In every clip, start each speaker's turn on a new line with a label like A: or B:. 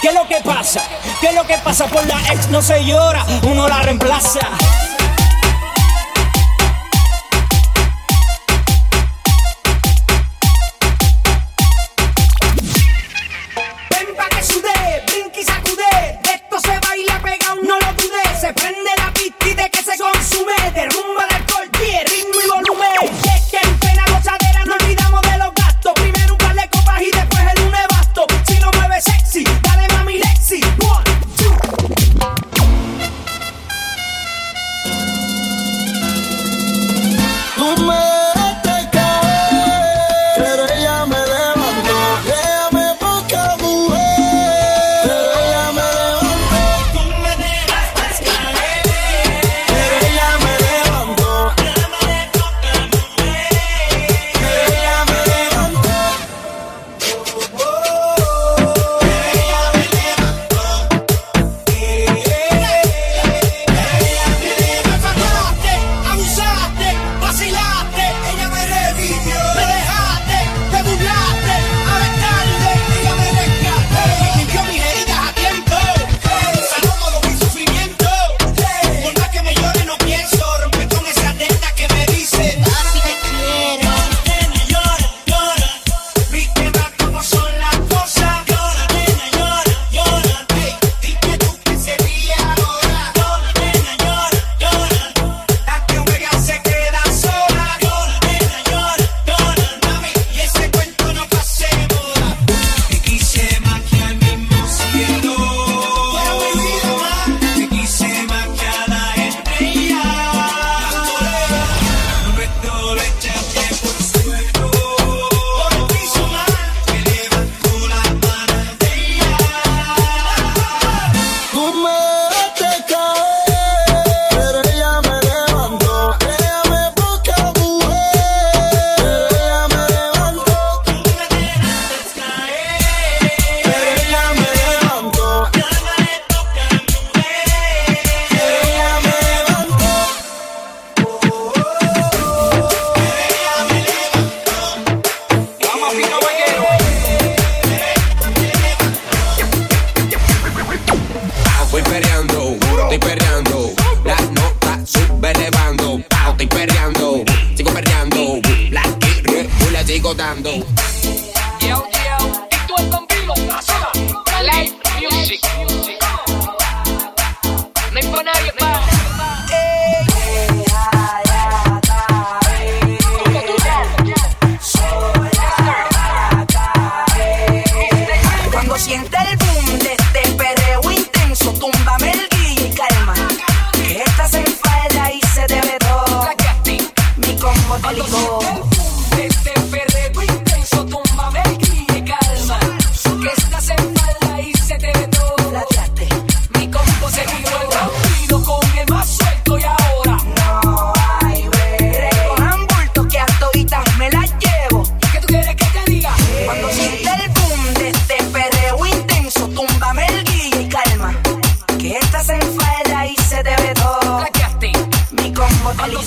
A: ¿Qué es lo que pasa? ¿Qué es lo que pasa? Por la ex no se llora, uno la reemplaza.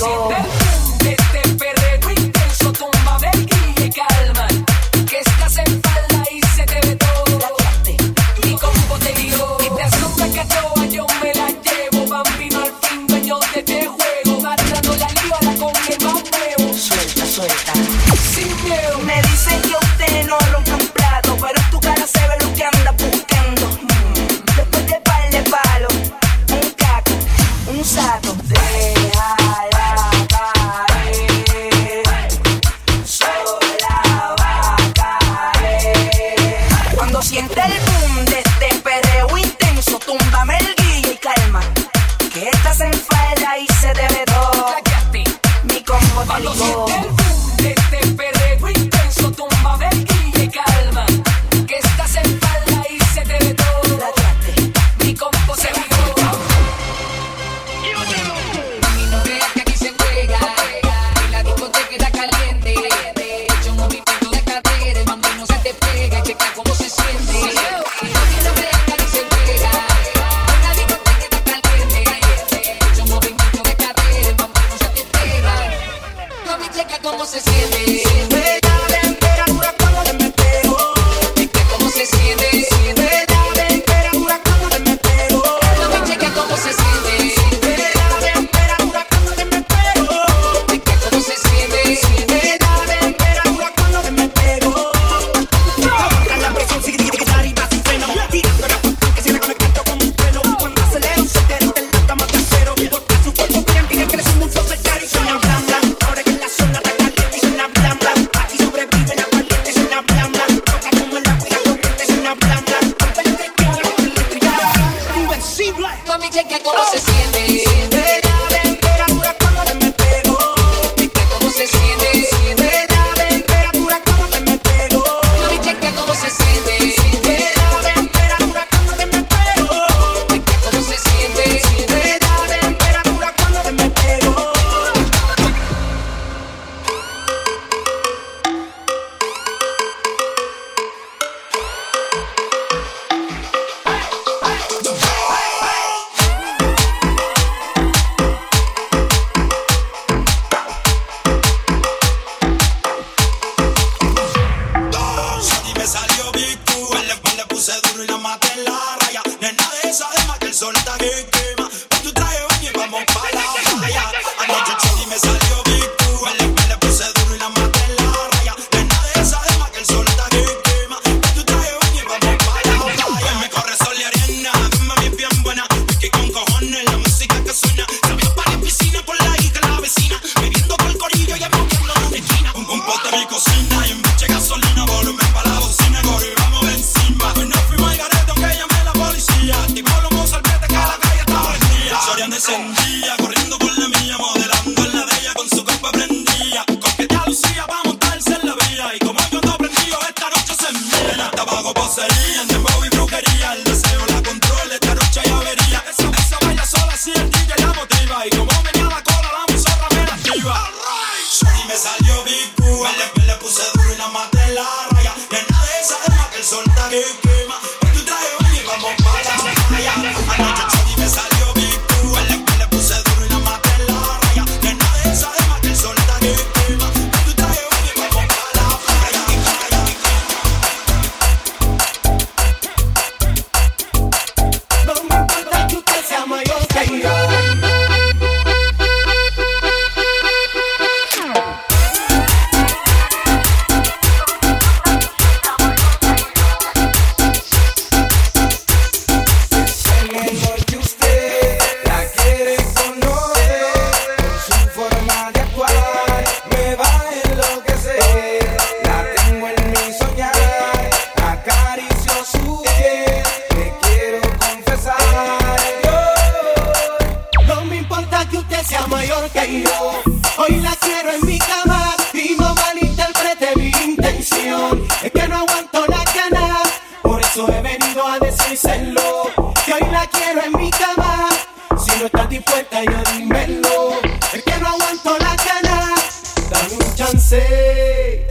A: Oh.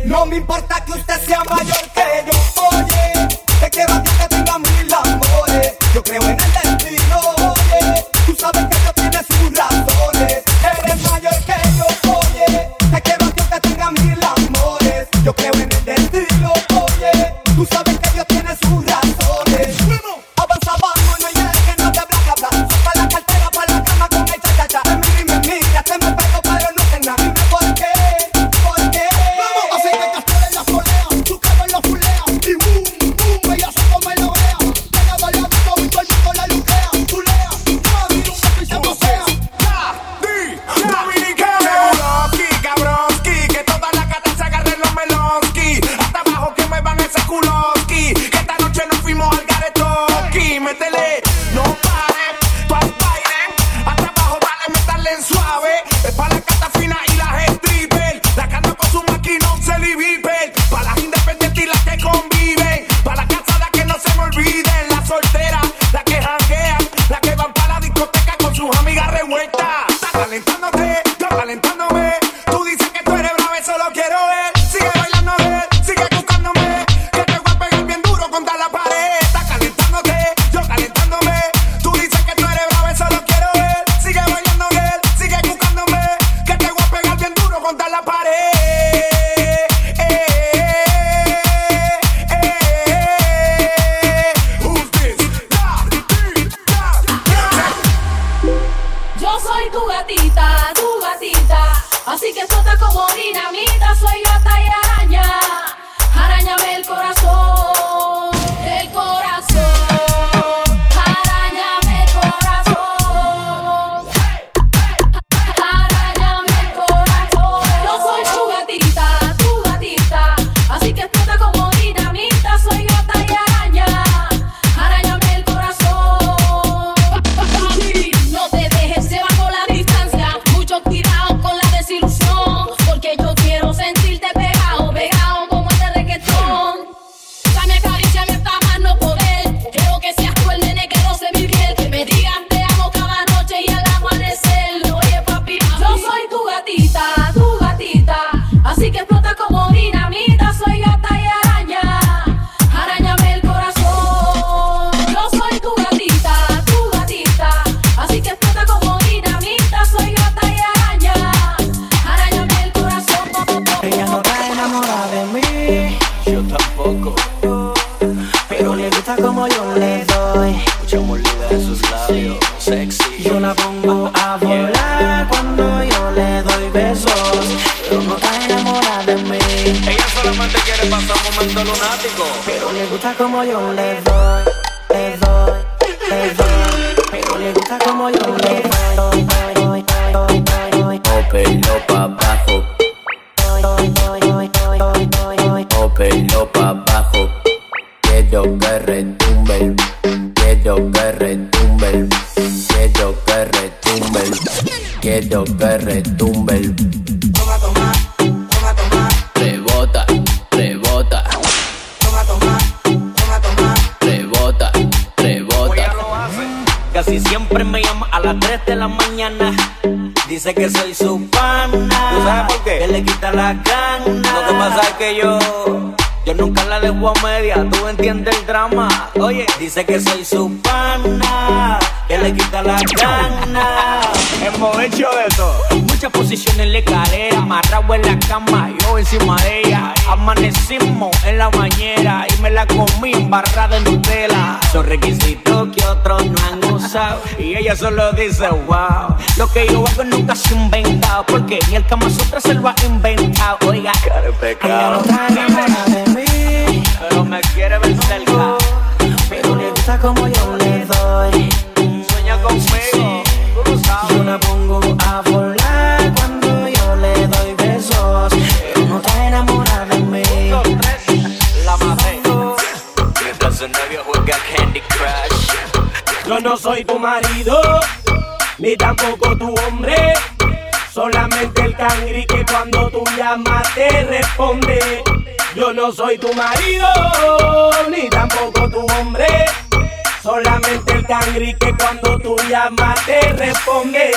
A: No
B: me
C: importa que usted sea mayor que yo.
D: Como yo
B: le doy. Le doy. Le doy. Pero le gusta como yo le doy. doy, doy, doy, doy, doy.
E: O pelo
F: Dice que soy su pana. ¿Tú sabes por qué? Que le quita la gana. Lo que pasa es que yo. Yo nunca la dejo a media, tú entiendes el drama. Oye, dice que soy su pana, que le quita la gana. Hemos hecho de todo. Muchas posiciones en la escalera, amarrado en la cama, yo encima de ella. Amanecimos en la bañera y me la comí embarrada en Nutella. Son requisitos que otros no han usado. Y ella solo dice, wow. Lo que yo hago nunca se ha inventado. Porque ni el Kama Sutra se lo ha inventado. Oiga, cara de
B: Ella
F: pecado.
B: no de mí.
F: Pero me quiere ver cerca.
B: Pero le gusta como yo le doy.
F: Conmigo. Tú lo
B: Yo
F: sabes.
B: la pongo a volar cuando yo le doy besos. Pero no está enamorada de mí.
F: Dos, tres, la maté. Mientras su novio juega Candy Crush.
C: Yo no soy tu marido, ni tampoco tu hombre. Solamente el cangri que cuando tú llamas te responde. Yo no soy tu marido, ni tampoco tu hombre. Solamente el cangri que cuando tú llamas te responde.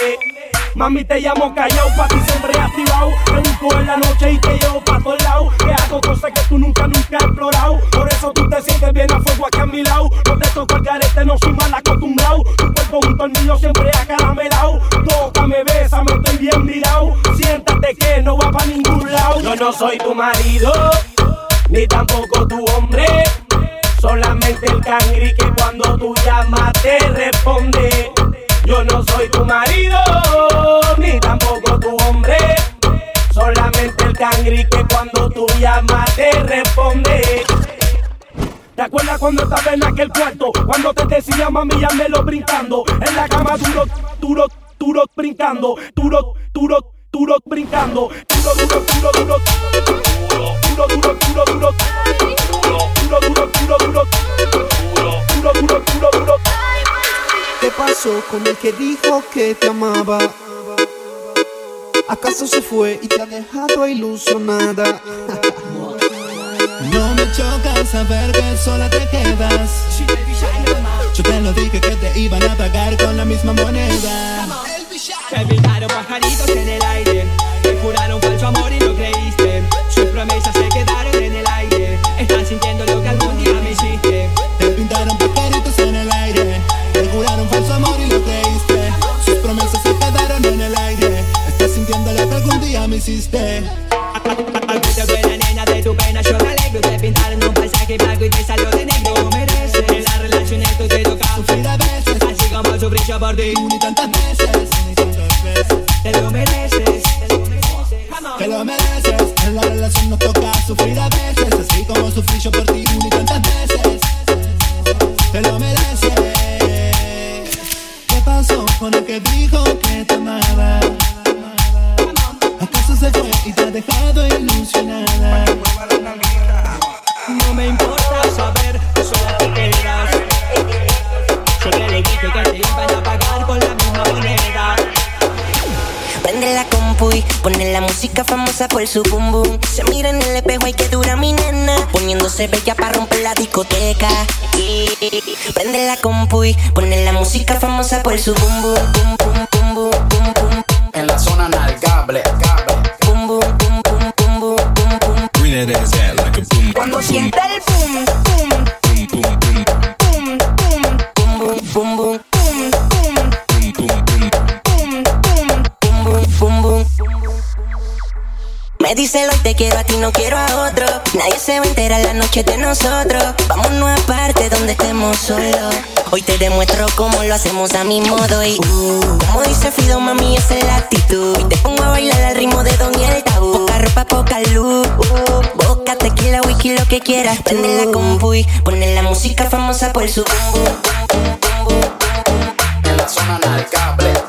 C: Mami, te llamo callao, pa' ti siempre activado. Te busco en la noche y te llevo pa' todos lados. Que hago cosas que tú nunca, nunca has explorado. Por eso tú te sientes bien a fuego aquí a mi lado. No te toco el garete, no soy mal acostumbrado. Tu cuerpo junto al mío siempre acaramelado. Tócame, bésame, estoy bien mirado. Siéntate que no va pa' ningún lado. Yo no soy tu marido, ni tampoco tu hombre. Solamente el cangri que cuando tú llamas te responde. Yo no soy tu marido, ni tampoco tu hombre. Solamente el cangri que cuando tú llamas te responde. ¿Te acuerdas cuando estaba en aquel cuarto? Cuando te decía mami, lo brincando. En la cama duro, duro, duro, brincando. Duro, duro, duro, brincando. Duro, duro, duro. Duro, duro, duro, duro. Duro, duro,
G: pasó con el que dijo que te amaba? ¿Acaso se fue y te ha dejado ilusionada?
H: No me choca saber que sola te quedas. Yo te lo dije que te iban a pagar con la misma moneda.
I: Te pintaron pajaritos en el ti.
H: Una tantas veces.
I: Te lo mereces.
H: Te lo mereces. En la relación nos toca sufrir a veces. Así como sufrí yo por ti una tantas veces. Te lo mereces. ¿Qué pasó con el que dijo
J: pone la música famosa por su boom boom. Se mira en el espejo y que dura mi nena. Poniéndose bella para romper la discoteca. Y prende la compu y pone la música famosa por su boom boom. Boom boom
K: será la
J: noche de nosotros. Vámonos a parte donde estemos solos. Hoy te demuestro cómo lo hacemos a mi modo y uh, como dice Fido, mami, esa es la actitud. Y te pongo a bailar al ritmo de Don y el tabú. Poca ropa, poca luz. Uh, boca, tequila, whisky, lo que quieras. Prende la compu y pone la música famosa por su boom.
L: En la zona del.